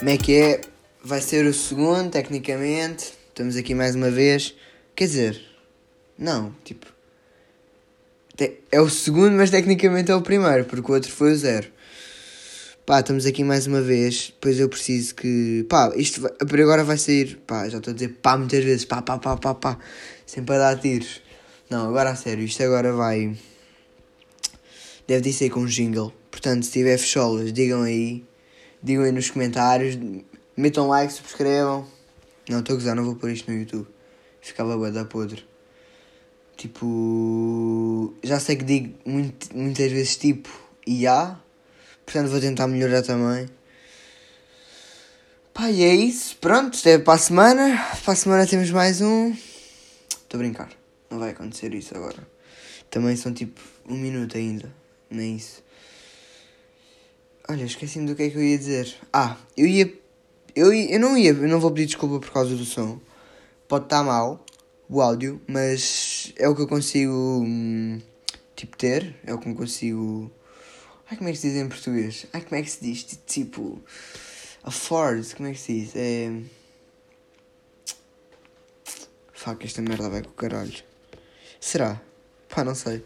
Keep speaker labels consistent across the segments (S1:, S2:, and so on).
S1: Como é que é? Vai ser o segundo, tecnicamente. Estamos aqui mais uma vez. Quer dizer, não, tipo. É o segundo, mas tecnicamente é o primeiro, porque o outro foi o zero. Pá, estamos aqui mais uma vez. Depois eu preciso que. Pá, isto vai, por agora vai sair. Pá, já estou a dizer pá muitas vezes. Pá, pá, pá, pá, pá. Sempre a dar tiros. Não, agora a sério, isto agora vai. Deve de sair com um jingle. Portanto, se tiver fecholas, digam aí. Digam aí nos comentários. Metam like, subscrevam. Não, estou a gozar, não vou pôr isto no YouTube. Ficava bué da podre. Tipo. Já sei que digo muito, muitas vezes tipo e há. Portanto, vou tentar melhorar também. Pá, e é isso. Pronto, é para a semana. Para a semana temos mais um. Estou a brincar. Não vai acontecer isso agora. Também são tipo um minuto ainda. Nem isso. Olha, esqueci-me do que é que eu ia dizer. Ah, eu ia. Eu, ia, eu não ia. Eu não vou pedir desculpa por causa do som. Pode estar mal o áudio, mas é o que eu consigo. Hum, tipo, ter. É o que eu consigo. Ai, como é que se diz em português? Ai, como é que se diz? Tipo. Afford. Como é que se diz? É. Fuck, esta merda vai com o caralho. Será? Pá, não sei.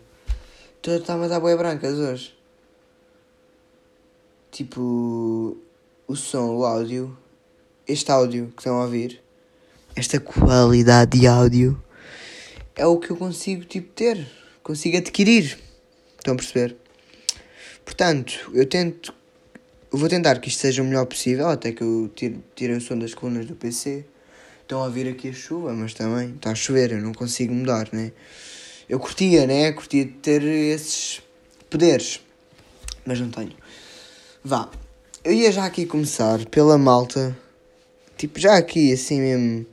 S1: Está-me a dar boia brancas hoje. Tipo, o som, o áudio, este áudio que estão a ouvir, esta qualidade de áudio, é o que eu consigo, tipo, ter, consigo adquirir. Estão a perceber? Portanto, eu tento, eu vou tentar que isto seja o melhor possível, até que eu tire, tire o som das colunas do PC. Estão a ouvir aqui a chuva, mas também está a chover, eu não consigo mudar, né? Eu curtia, né? Curtia ter esses poderes, mas não tenho. Vá, eu ia já aqui começar pela malta, tipo, já aqui, assim mesmo,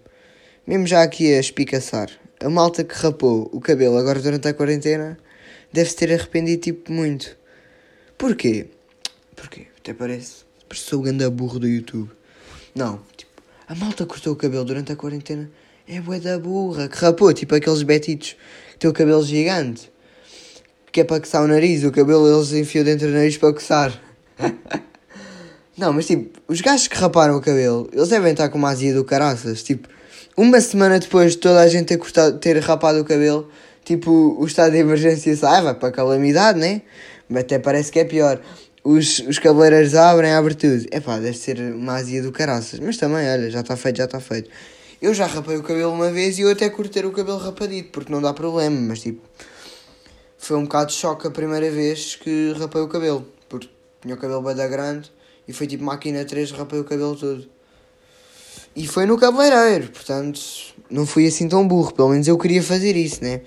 S1: mesmo já aqui a espicaçar. A malta que rapou o cabelo agora durante a quarentena deve-se ter arrependido, tipo, muito. Porquê? Porquê? Até parece, parece que sou o ganda burro do YouTube. Não, tipo, a malta cortou o cabelo durante a quarentena é bué da burra, que rapou, tipo aqueles betitos que têm o cabelo gigante. Que é para coçar o nariz, o cabelo eles enfiam dentro do nariz para coçar. Não, mas tipo, os gajos que raparam o cabelo, eles devem estar com uma azia do caraças. Tipo, uma semana depois de toda a gente ter, cortado, ter rapado o cabelo, tipo, o estado de emergência sai, vai para a calamidade, né? Mas até parece que é pior. Os, os cabeleireiros abrem, abre tudo. É pá, deve ser uma azia do caraças. Mas também, olha, já está feito, já está feito. Eu já rapei o cabelo uma vez e eu até curto ter o cabelo rapadito, porque não dá problema, mas tipo. Foi um bocado de choque a primeira vez que rapei o cabelo, tinha o cabelo bem da grande e foi tipo máquina 3, rapei o cabelo todo. E foi no cabeleireiro, portanto, não fui assim tão burro, pelo menos eu queria fazer isso, né?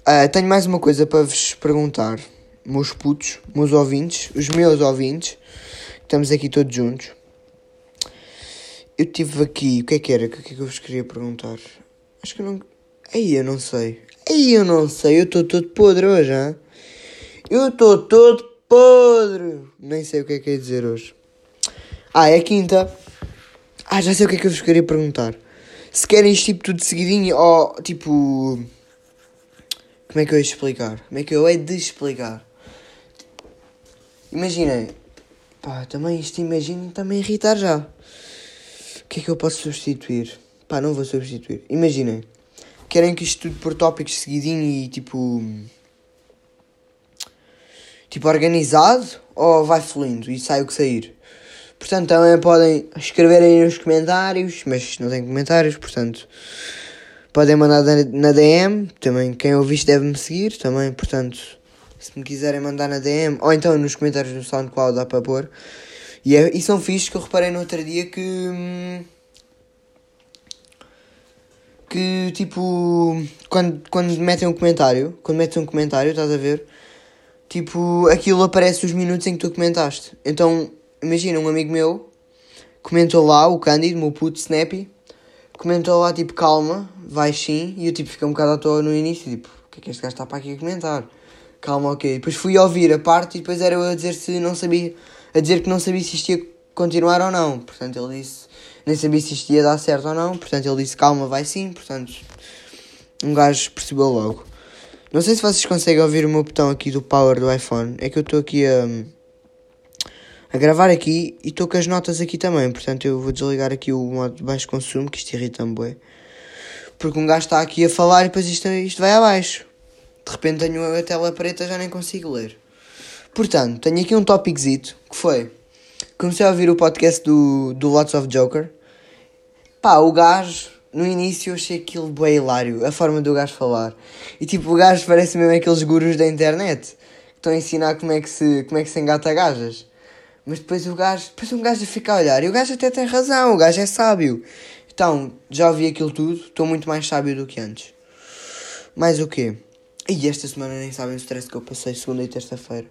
S1: Uh, tenho mais uma coisa para vos perguntar, meus putos, meus ouvintes, os meus ouvintes, estamos aqui todos juntos. Eu tive aqui, o que é que era? O que é que eu vos queria perguntar? Acho que eu não. Aí eu não sei. Aí eu não sei, eu estou todo podre hoje, hein? Eu estou todo podre! Nem sei o que é que é dizer hoje. Ah, é quinta. Ah, já sei o que é que eu vos queria perguntar. Se querem isto tipo tudo seguidinho ou tipo. Como é que eu ia explicar? Como é que eu hei de explicar? Imaginem. Pá, também isto imaginem também irritar já. O que é que eu posso substituir? Pá, não vou substituir. Imaginem. Querem que isto tudo por tópicos seguidinho e tipo. Tipo organizado ou vai fluindo e sai o que sair? Portanto, também podem escrever aí nos comentários, mas não tem comentários, portanto, podem mandar na DM. Também, quem ouviste deve-me seguir, também, portanto, se me quiserem mandar na DM, ou então nos comentários no SoundCloud dá para pôr. E, é, e são fichos que eu reparei no outro dia que. Hum, que tipo. Quando, quando metem um comentário, quando metem um comentário, estás a ver? Tipo, aquilo aparece os minutos em que tu comentaste. Então imagina, um amigo meu comentou lá, o Cândido, meu puto Snappy, comentou lá tipo calma, vai sim, e eu tipo fiquei um bocado à toa no início, tipo, o que é que este gajo está para aqui a comentar? Calma, ok. Depois fui ouvir a parte e depois era eu a dizer se não sabia, a dizer que não sabia se isto ia continuar ou não. Portanto, ele disse, nem sabia se isto ia dar certo ou não. Portanto, ele disse calma, vai sim. Portanto, um gajo percebeu logo. Não sei se vocês conseguem ouvir o meu botão aqui do power do iPhone. É que eu estou aqui a a gravar aqui e estou com as notas aqui também. Portanto, eu vou desligar aqui o modo de baixo consumo, que isto irrita-me, bué. Porque um gajo está aqui a falar e depois isto, isto vai abaixo. De repente tenho a tela preta já nem consigo ler. Portanto, tenho aqui um tópicozito que foi. Comecei a ouvir o podcast do, do Lots of Joker. Pá, o gajo, no início eu achei aquilo bem hilário, a forma do gajo falar. E tipo, o gajo parece mesmo aqueles gurus da internet que estão a ensinar como é que se, como é que se engata gajas. Mas depois o gajo, depois um gajo fica a olhar e o gajo até tem razão, o gajo é sábio. Então, já ouvi aquilo tudo, estou muito mais sábio do que antes. Mais o quê? E esta semana nem sabem o stress que eu passei segunda e terça-feira.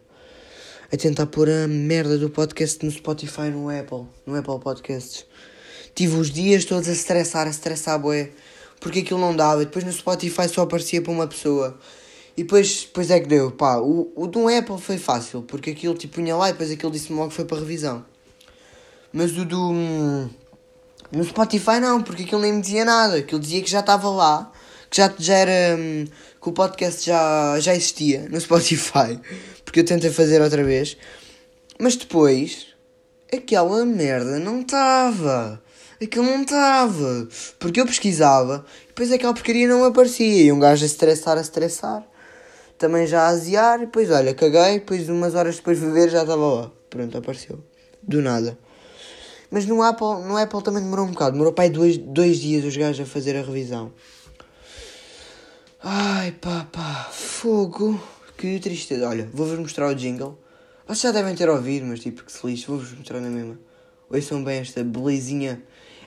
S1: A tentar pôr a merda do podcast no Spotify no Apple, no Apple Podcasts. Tive os dias todos a estressar, a estressar bué, porque aquilo não dava. E depois no Spotify só aparecia para uma pessoa. E depois, depois é que deu, pá, o, o do Apple foi fácil, porque aquilo tipo punha lá e depois aquilo disse-me logo que foi para revisão. Mas o do. Hum, no Spotify não, porque aquilo nem me dizia nada. Aquilo dizia que já estava lá, que já, já era. Hum, que o podcast já, já existia no Spotify. Porque eu tentei fazer outra vez. Mas depois. Aquela merda não estava. Aquilo não estava. Porque eu pesquisava. E depois aquela porcaria não aparecia. E um gajo a estressar, a estressar. Também já a aziar. E depois, olha, caguei. Depois, umas horas depois de ver, já estava lá. Pronto, apareceu. Do nada. Mas no Apple, no Apple também demorou um bocado. Demorou para aí dois, dois dias os gajos a fazer a revisão. Ai pá, pá, fogo. Que tristeza. Olha, vou-vos mostrar o jingle. Vocês já devem ter ouvido, mas tipo, que se lixe. Vou-vos mostrar na mesma. Ouçam bem esta belezinha.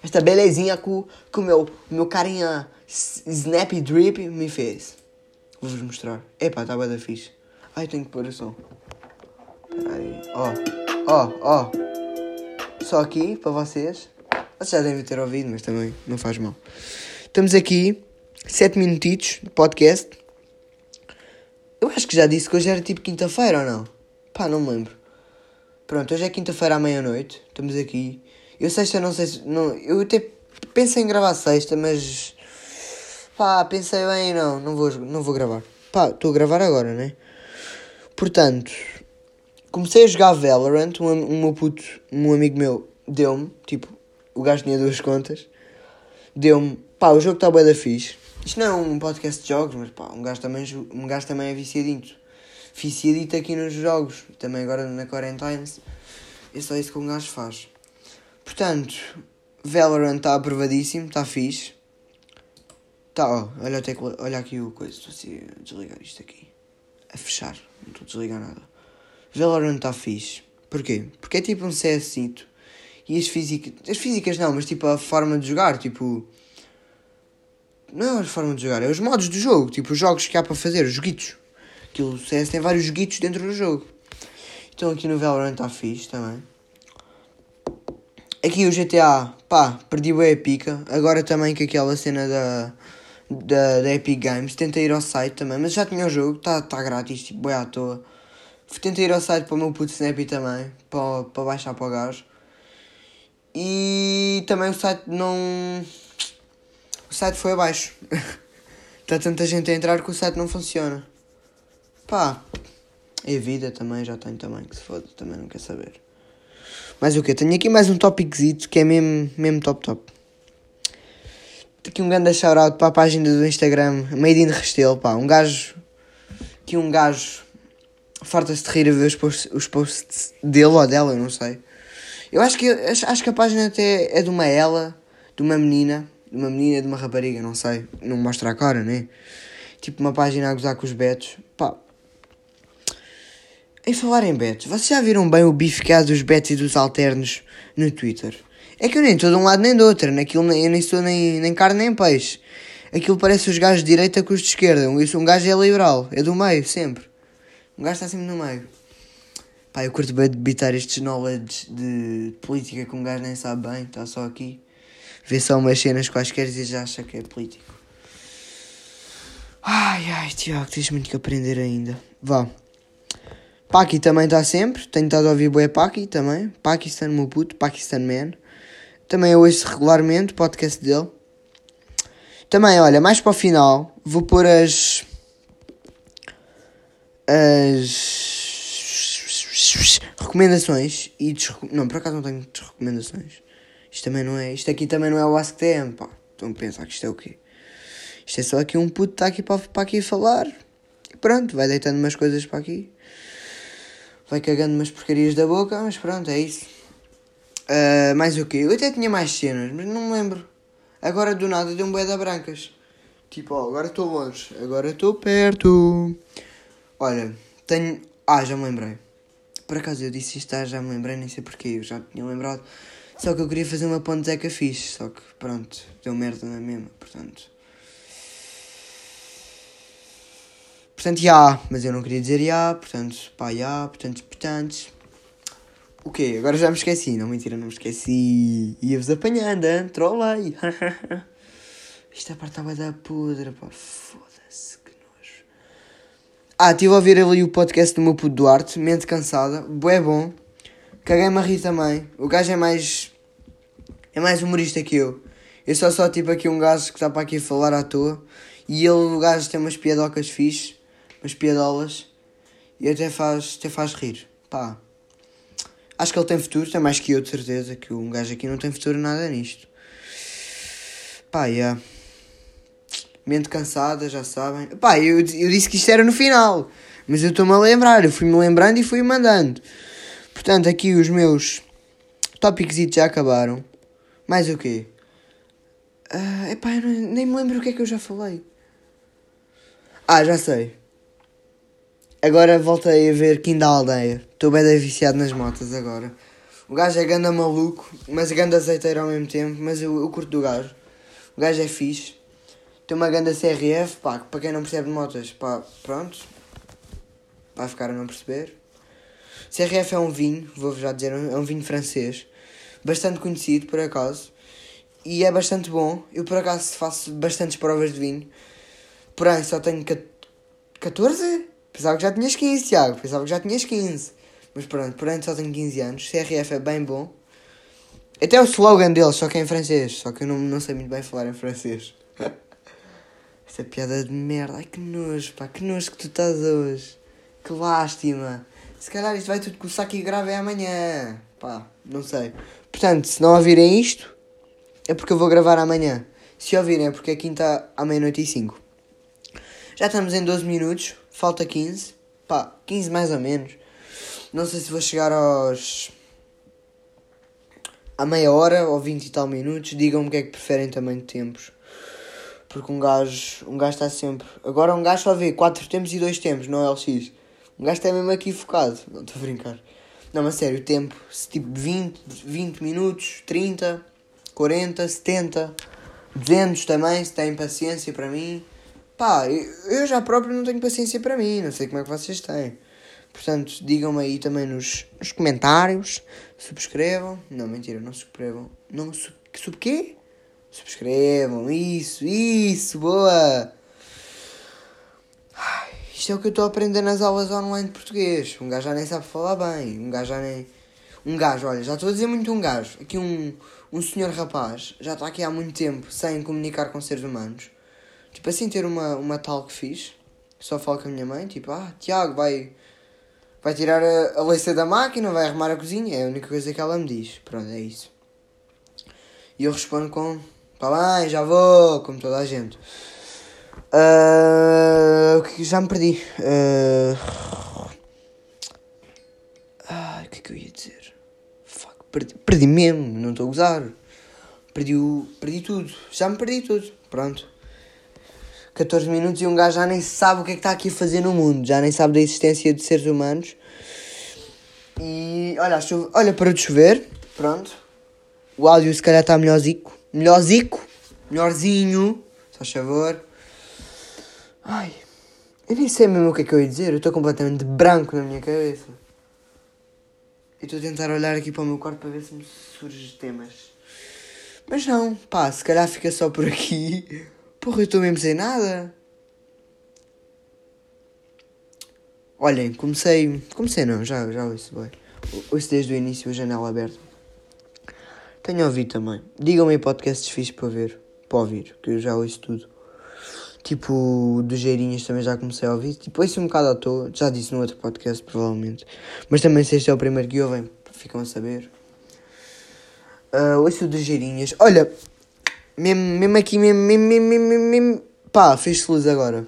S1: Esta belezinha que, que o meu, meu carinha Snappy Drip me fez. Vou-vos mostrar. Epá, está bem da fixe. Ai, tenho que pôr o som. Peraí. Ó, ó, ó. Só aqui, para vocês. Vocês já devem ter ouvido, mas também não faz mal. Estamos aqui 7 minutitos de podcast. Eu acho que já disse que hoje era tipo quinta-feira ou não? Pá, não me lembro. Pronto, hoje é quinta-feira à meia-noite. Estamos aqui. Eu sexta não sei se. Não, eu até pensei em gravar sexta, mas. Pá, pensei bem, não, não vou, não vou gravar. Pá, estou a gravar agora, né? Portanto, comecei a jogar Valorant. Um, um meu puto, um amigo meu, deu-me. Tipo, o gajo tinha duas contas. Deu-me. Pá, o jogo está bem da fixe. Isto não é um podcast de jogos, mas pá, um gajo também, um gajo também é viciadito. Viciadito aqui nos jogos. Também agora na quarentena. É só isso que um gajo faz. Portanto, Valorant está aprovadíssimo, está fixe. Tá, ó, olha, até, olha aqui o coisa, estou assim a desligar isto aqui. A fechar, não estou a desligar nada. Valorant está fixe. Porquê? Porque é tipo um CSito. E as físicas. As físicas não, mas tipo a forma de jogar, tipo. Não é a forma de jogar, é os modos do jogo, tipo os jogos que há para fazer, os joguitos. Aquilo, o CS tem vários joguitos dentro do jogo. Então aqui no Valorant está fixe também. Aqui o GTA, pá, perdi a pica. Agora também com aquela cena da, da, da Epic Games. Tentei ir ao site também, mas já tinha o jogo, está tá grátis, tipo, boi à toa. Tentei ir ao site para o meu puto Snappy também, para, para baixar para o gajo. E também o site não o site foi abaixo. Está tanta gente a entrar que o site não funciona. Pá, é vida também, já tenho também, que se foda, também não quer saber. Mas o que? Tenho aqui mais um tópicozito que é mesmo, mesmo top top. Tenho aqui um grande shout-out para a página do Instagram, Made in Restelo, pá, um gajo, que um gajo farta-se de rir a ver os posts, os posts dele ou dela, eu não sei. Eu acho que, acho, acho que a página até é de uma ela, de uma menina, de uma menina, de uma rapariga, não sei, não mostra a cara, né? Tipo uma página a gozar com os betos. Pá. Em falar em betos, vocês já viram bem o há dos betos e dos alternos no Twitter? É que eu nem estou de um lado nem do outro, naquilo eu nem sou nem, nem carne nem peixe. Aquilo parece os gajos de direita com os de esquerda. Isso, um gajo é liberal, é do meio, sempre. Um gajo está sempre no meio. Pá, eu curto bem de debitar estes knowledge de política que um gajo nem sabe bem, está só aqui vê só umas cenas quaisquer e já acha que é político. Ai, ai, Tiago, tens muito que aprender ainda. Vá. Paki também está sempre. Tenho estado a ouvir Boé Paki também. Pakistan, meu puto, Pakistan Man. Também eu ouço regularmente o podcast dele. Também, olha, mais para o final, vou pôr as. As. recomendações e desreco... Não, por acaso não tenho recomendações. Isto também não é. Isto aqui também não é o AskTM, pá. Estão a pensar que isto é o quê? Isto é só aqui um puto está aqui para, para aqui falar. E pronto, vai deitando umas coisas para aqui. Vai cagando umas porcarias da boca, mas pronto, é isso. Uh, mais o quê? Eu até tinha mais cenas, mas não me lembro. Agora do nada deu um bué da brancas. Tipo, ó, agora estou longe, agora estou perto. Olha, tenho. Ah, já me lembrei. Por acaso eu disse isto, ah, já me lembrei, nem sei porquê, eu já tinha lembrado. Só que eu queria fazer uma ponte Zeca fixe, só que pronto, deu merda na mesma, portanto. Portanto, já, mas eu não queria dizer já, portanto, pá, já, portanto, portanto. O quê? Agora já me esqueci, não mentira, não me esqueci. Ia-vos apanhando, hein? trolei. Esta parte estava da podre, pá, foda-se, que nojo. Ah, estive a ouvir ali o podcast do meu puto Duarte, mente cansada, bué bom. Caguei-me a rir também. O gajo é mais. É mais humorista que eu. Eu sou só tipo aqui um gajo que está para aqui falar à toa. E ele, o gajo, tem umas piadocas fixe, umas piadolas. E até faz, até faz rir. Pá. Acho que ele tem futuro, tem mais que eu, de certeza. Que um gajo aqui não tem futuro nada nisto. Pá, yeah. Mente cansada, já sabem. Pá, eu, eu disse que isto era no final. Mas eu estou-me a lembrar. Eu fui-me lembrando e fui mandando. Portanto, aqui os meus tópicos já acabaram. Mais o quê? Uh, epá, eu nem me lembro o que é que eu já falei. Ah, já sei. Agora voltei a ver Kim da Aldeia. Estou bem viciado nas motas agora. O gajo é ganda maluco, mas ganda azeiteiro ao mesmo tempo. Mas eu, eu curto do gajo. O gajo é fixe. Tem uma ganda CRF, pá, para quem não percebe de motas, pá, pronto. Vai ficar a não perceber. CRF é um vinho, vou-vos já dizer, é um vinho francês, bastante conhecido por acaso, e é bastante bom. Eu por acaso faço bastantes provas de vinho, porém só tenho 14? Pensava que já tinhas 15, Tiago, pensava que já tinhas 15. Mas pronto, porém só tenho 15 anos, CRF é bem bom. Até o slogan deles, só que é em francês, só que eu não, não sei muito bem falar em francês. Esta piada de merda, ai que nojo, pá, que nojo que tu estás hoje. Que lástima. Se calhar isto vai tudo começar aqui grave amanhã. Pá, não sei. Portanto, se não ouvirem isto, é porque eu vou gravar amanhã. Se ouvirem é porque é quinta à meia-noite e cinco. Já estamos em 12 minutos, falta 15. Pá, 15 mais ou menos. Não sei se vou chegar aos. a meia hora ou 20 e tal minutos. Digam-me o que é que preferem também de tempos. Porque um gajo, um gajo está sempre. Agora um gajo só vê 4 tempos e 2 tempos no LX. Um gajo está mesmo aqui focado. Não estou a brincar. Não, mas sério, o tempo, se tipo 20, 20 minutos, 30, 40, 70, 200 também, se têm paciência para mim. Pá, eu já próprio não tenho paciência para mim, não sei como é que vocês têm. Portanto, digam-me aí também nos, nos comentários, subscrevam. Não, mentira, não subscrevam. Não, sub, sub quê? Subscrevam, isso, isso, boa! Isto é o que eu estou a aprender nas aulas online de português. Um gajo já nem sabe falar bem. Um gajo já nem. Um gajo, olha, já estou a dizer muito um gajo. Aqui um, um senhor rapaz já está aqui há muito tempo sem comunicar com seres humanos. Tipo assim, ter uma, uma tal que fiz. Só falo com a minha mãe, tipo, ah, Tiago, vai. Vai tirar a, a da máquina, vai arrumar a cozinha. É a única coisa que ela me diz. Pronto, é isso. E eu respondo com, tá bem, já vou, como toda a gente. Uh, já me perdi. Uh, o que é que eu ia dizer? Fuck, perdi, perdi mesmo, não estou a gozar. Perdi, o, perdi tudo. Já me perdi tudo. Pronto. 14 minutos e um gajo já nem sabe o que é que está aqui a fazer no mundo. Já nem sabe da existência de seres humanos. E olha, chuva, olha para de chover. Pronto. O áudio se calhar está melhorzico. Melhorzico. Melhorzinho. Só favor. Ai, eu nem sei mesmo o que é que eu ia dizer. Eu estou completamente branco na minha cabeça. E estou a tentar olhar aqui para o meu quarto para ver se me surgem temas. Mas não, pá, se calhar fica só por aqui. Porra, eu estou mesmo sem nada. Olhem, comecei. Comecei não, já, já ouço bem. Ouço desde o início a janela aberta. Tenho ouvido também. Digam-me podcasts fixos para ver. Para ouvir, que eu já ouço tudo. Tipo, do Geirinhas também já comecei a ouvir. Tipo, esse um bocado à toa. Já disse no outro podcast, provavelmente. Mas também se este é o primeiro que ouvem, ficam a saber. Uh, ouço do Geirinhas. Olha, mesmo, mesmo aqui, mesmo, mesmo, mesmo, mesmo, mesmo pá, fez-se luz agora.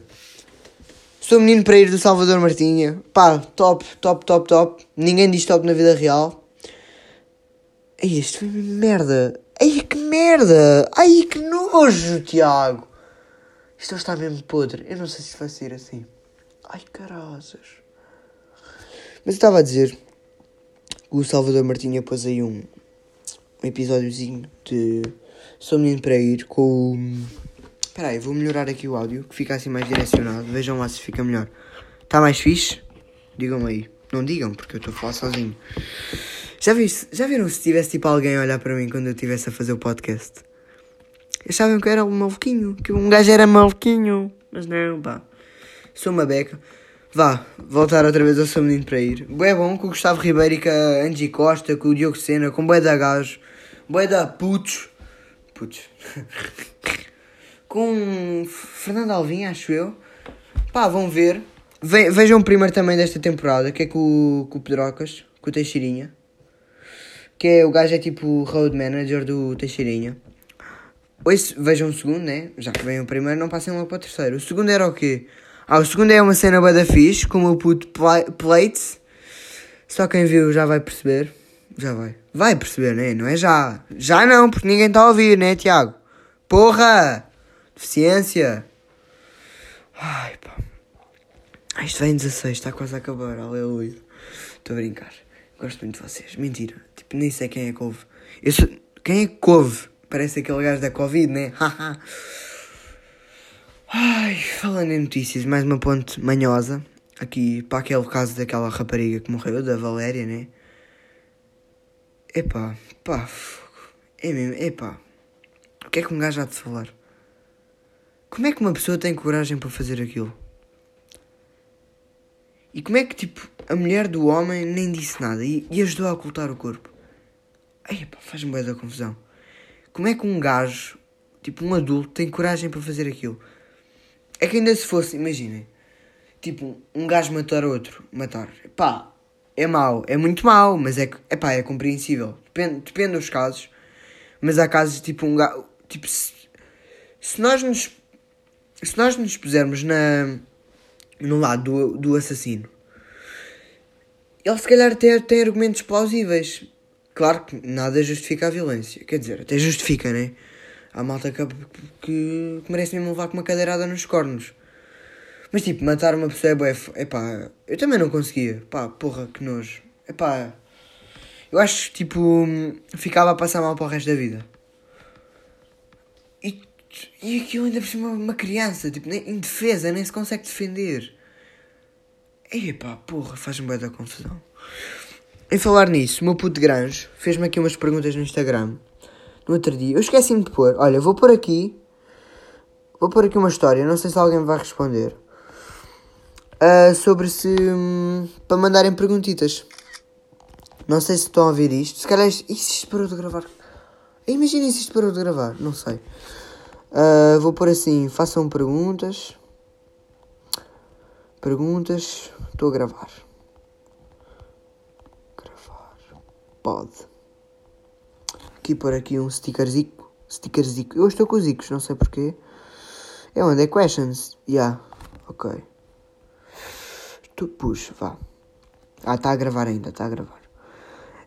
S1: Sou menino para ir do Salvador Martinha. Pá, top, top, top, top. Ninguém diz top na vida real. Ai, isto foi merda. Ai, que merda. Ai, que nojo, Tiago. Isto está mesmo podre. Eu não sei se vai ser assim. Ai, caraças. Mas eu estava a dizer. O Salvador Martinha pôs aí um, um episódiozinho de Sou Menino para Ir com. Espera aí, vou melhorar aqui o áudio que fica assim mais direcionado. Vejam lá se fica melhor. Está mais fixe? Digam aí. Não digam, porque eu estou a falar sozinho. Já, vi, já viram se tivesse tipo alguém a olhar para mim quando eu estivesse a fazer o podcast? Achavam que eu era um maluquinho, que um gajo era maluquinho. Mas não, pá. Sou uma beca. Vá, voltar outra vez ao seu menino para ir. Bué bom com o Gustavo Ribeiro e com a Angie Costa, com o Diogo Sena, com bué da gajo. Bué da putos. Putos. com Fernando Alvim, acho eu. Pá, vão ver. Ve vejam o primeiro também desta temporada, que é com, com o Pedrocas, com o Teixeirinha. Que é, o gajo é tipo road manager do Teixeirinha. Hoje vejam o segundo, né? Já que vem o primeiro, não passem logo para o terceiro. O segundo era o quê? Ah, o segundo é uma cena bada fixe, com o puto Plates. Só quem viu já vai perceber. Já vai. Vai perceber, né? Não é já. Já não, porque ninguém está a ouvir, né, Tiago? Porra! Deficiência. Ai, pá. Ah, isto vem 16, está quase a acabar, aleluia. Estou a brincar. Gosto muito de vocês. Mentira. Tipo, nem sei quem é que ouve. Eu sou... Quem é que? Parece aquele gajo da Covid, né? Ai, falando em notícias, mais uma ponte manhosa. Aqui, para aquele caso daquela rapariga que morreu, da Valéria, né? Epá, pá, é mesmo, epá. O que é que um gajo há de falar? Como é que uma pessoa tem coragem para fazer aquilo? E como é que, tipo, a mulher do homem nem disse nada e, e ajudou a ocultar o corpo? Ai, epá, faz-me bem da confusão. Como é que um gajo, tipo um adulto, tem coragem para fazer aquilo? É que ainda se fosse, imaginem, tipo um gajo matar outro, matar, pá, é mau, é muito mau, mas é, é pá, é compreensível. Depende, depende dos casos, mas há casos tipo um gajo, tipo, se, se nós nos, se nós nos pusermos na, no lado do, do assassino, ele se calhar tem, tem argumentos plausíveis Claro que nada justifica a violência. Quer dizer, até justifica, né? Há malta que, que, que merece mesmo levar com uma cadeirada nos cornos. Mas tipo, matar uma pessoa é bué. É pá, eu também não conseguia. Pá, porra, que nojo. É pá. Eu acho que tipo. Ficava a passar mal para o resto da vida. E, e aquilo ainda por cima uma criança, tipo, nem, indefesa, nem se consegue defender. E pá, porra, faz-me bué da confusão. Em falar nisso, o meu puto Granjo fez-me aqui umas perguntas no Instagram. No outro dia. Eu esqueci-me de pôr. Olha, vou pôr aqui. Vou pôr aqui uma história. Não sei se alguém me vai responder. Uh, sobre se. Um, para mandarem perguntitas. Não sei se estão a ouvir isto. Se calhar isto, isto parou de gravar. Imaginem se isto parou de gravar. Não sei. Uh, vou pôr assim. Façam perguntas. Perguntas. Estou a gravar. pode. Aqui por aqui um stickerzico. Stickerzico. Eu estou com os icos, não sei porquê. É onde? É questions? Yeah. Ok. Tu puxa, vá. Ah, está a gravar ainda, está a gravar.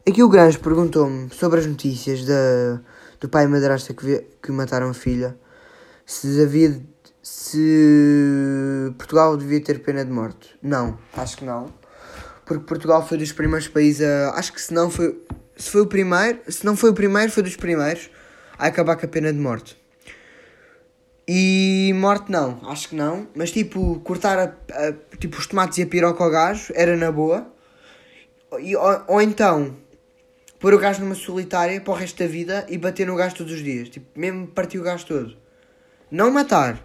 S1: Aqui o Granjo perguntou-me sobre as notícias da, do pai e madrasta que, que mataram a filha. Se havia. Se Portugal devia ter pena de morte. Não, acho que não porque Portugal foi dos primeiros países a. Acho que se não foi. Se foi o primeiro. Se não foi o primeiro, foi dos primeiros a acabar com a pena de morte. E morte não, acho que não. Mas tipo, cortar a, a, tipo, os tomates e a piroca ao gajo era na boa. E, ou, ou então pôr o gajo numa solitária para o resto da vida e bater no gajo todos os dias. Tipo, mesmo partir o gajo todo. Não matar.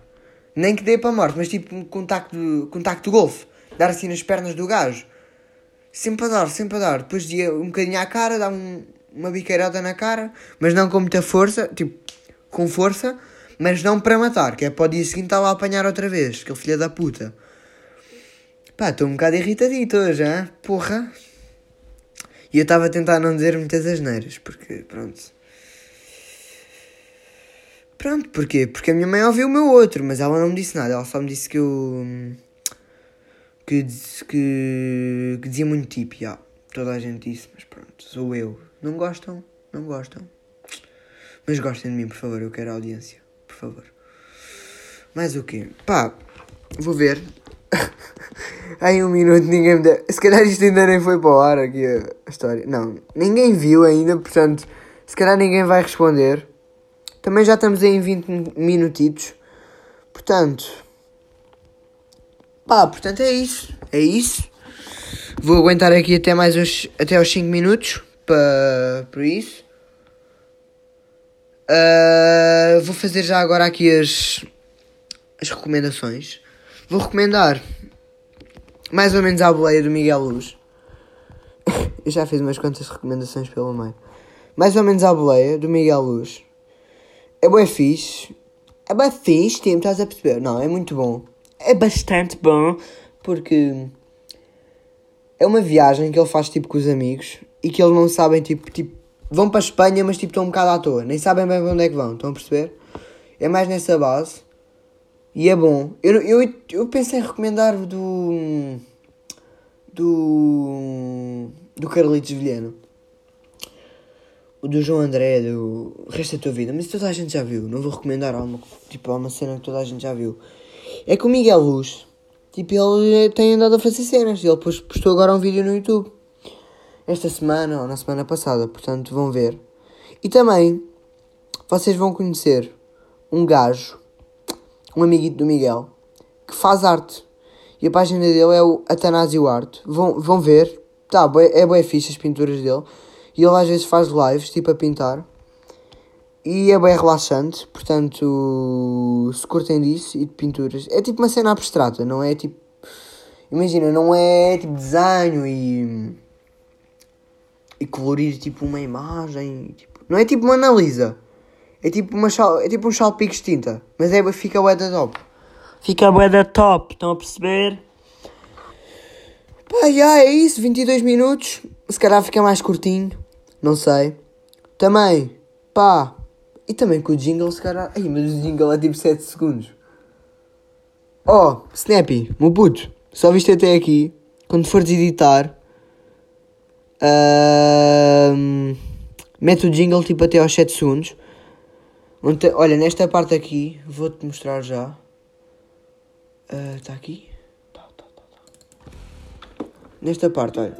S1: Nem que dê para a morte, mas tipo um contacto contacto golfe. Dar assim nas pernas do gajo sempre a dar, sempre a dar. Depois de um bocadinho à cara, dá um, uma biqueirada na cara, mas não com muita força, tipo, com força, Mas não para matar, que é para o dia seguinte estar lá a apanhar outra vez, aquele filho da puta. Pá, estou um bocado irritadito hoje, hein? Porra. E eu estava a tentar não dizer muitas asneiras, porque, pronto. Pronto, porquê? Porque a minha mãe ouviu o meu outro, mas ela não me disse nada, ela só me disse que eu. que, que, que dizia muito tipo, já. Toda a gente disse, mas pronto, sou eu. Não gostam? Não gostam. Mas gostem de mim, por favor, eu quero audiência. Favor. Mais o quê? Pá, vou ver. Aí um minuto ninguém me deu. Se calhar isto ainda nem foi para o ar aqui a, história. Não, ninguém viu ainda, portanto, se calhar ninguém vai responder. Também já estamos aí em 20 minutitos. Portanto. Pá, portanto é isso. É isso. Vou aguentar aqui até mais uns. até aos 5 minutos. Para. por isso. Uh, vou fazer já agora aqui as. as recomendações. Vou recomendar mais ou menos a boleia do Miguel Luz. Eu já fiz umas quantas recomendações pelo meio. Mais ou menos a boleia do Miguel Luz. É bué fixe. É bué fixe, Tim, estás a perceber? Não, é muito bom. É bastante bom porque é uma viagem que ele faz tipo com os amigos e que eles não sabem tipo, tipo vão para a Espanha, mas tipo estão um bocado à toa, nem sabem bem para onde é que vão, estão a perceber? É mais nessa base. E é bom. Eu, eu, eu pensei em recomendar do. do. do Carlitos Vilhena. O do João André, do Resta da Tua Vida. Mas toda a gente já viu. Não vou recomendar uma, tipo, uma cena que toda a gente já viu. É que o Miguel Luz, tipo, ele tem andado a fazer cenas. Ele postou agora um vídeo no YouTube. Esta semana ou na semana passada. Portanto, vão ver. E também, vocês vão conhecer um gajo um amiguito do Miguel, que faz arte. E a página dele é o Atanásio Arte. Vão, vão ver. Tá, é bem fixe as pinturas dele. E ele às vezes faz lives, tipo a pintar. E é bem relaxante, portanto, se curtem disso e de pinturas. É tipo uma cena abstrata, não é tipo. Imagina, não é tipo desenho e. e colorir tipo uma imagem. Tipo, não é tipo uma analisa. É tipo, uma é tipo um chalpique de tinta. Mas é, fica bué da top. Fica bué da top, estão a perceber? Pá, já é isso, 22 minutos. Se calhar fica mais curtinho, não sei. Também, pá, e também com o jingle, se calhar. Ai, mas o jingle é tipo 7 segundos. Oh, Snappy, meu puto, só viste até aqui. Quando fores editar, uh, mete o jingle tipo até aos 7 segundos. Olha, nesta parte aqui, vou-te mostrar já. Está uh, aqui? Tá, tá, tá, tá. Nesta parte, olha.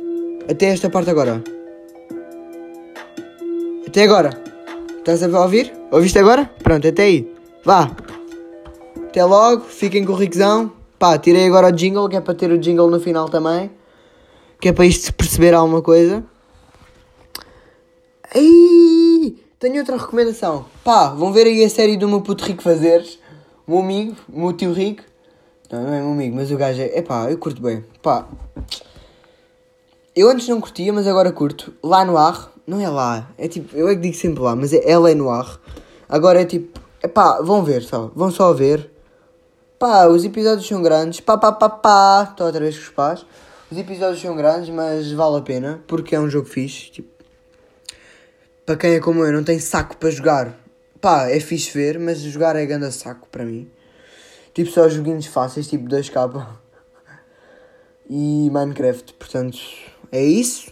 S1: Até esta parte agora. Até agora. Estás a ouvir? Ouviste agora? Pronto, até aí. Vá. Até logo. Fiquem com o Riquezão. Pá, tirei agora o jingle, que é para ter o jingle no final também. Que é para isto perceber alguma coisa. Ai! Tenho outra recomendação. Pá, vão ver aí a série do meu puto rico fazeres. O meu amigo, o meu tio rico. Não, não é meu amigo, mas o gajo é. Epá, eu curto bem. Pá. Eu antes não curtia, mas agora curto. Lá no ar. Não é lá. É tipo. Eu é que digo sempre lá, mas é ela é no ar. Agora é tipo. Epá, vão ver só. Vão só ver. Pá, os episódios são grandes. Pá, pá, pá, pá. Estou outra vez com os pás. Os episódios são grandes, mas vale a pena. Porque é um jogo fixe. Tipo para quem é como eu, não tem saco para jogar, pá, é fixe ver, mas jogar é grande saco para mim. Tipo, só joguinhos fáceis, tipo 2K e Minecraft. Portanto, é isso.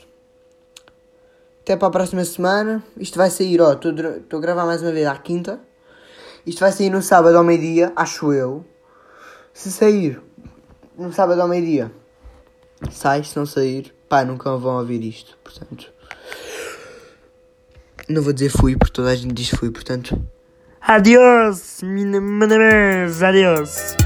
S1: Até para a próxima semana. Isto vai sair, ó, estou a gravar mais uma vez à quinta. Isto vai sair no sábado ao meio-dia, acho eu. Se sair no sábado ao meio-dia, sai. Se não sair, pá, nunca vão ouvir isto. Portanto. Não vou dizer fui, porque toda a gente diz fui, portanto. Adiós, minha adiós.